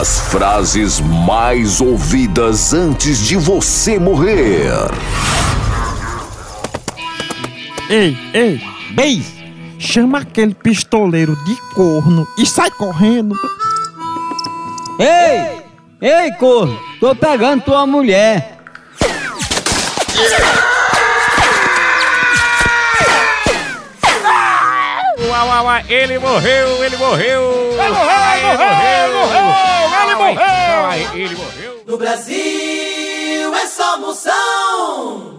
As frases mais ouvidas antes de você morrer. Ei, ei, bem, chama aquele pistoleiro de corno e sai correndo. Ei! Ei, corno! Tô pegando tua mulher! Uau, uau, uau, ele morreu, ele morreu! Ele morreu, ele morreu, ele morreu, ele morreu! Ele morreu! No Brasil é só moção.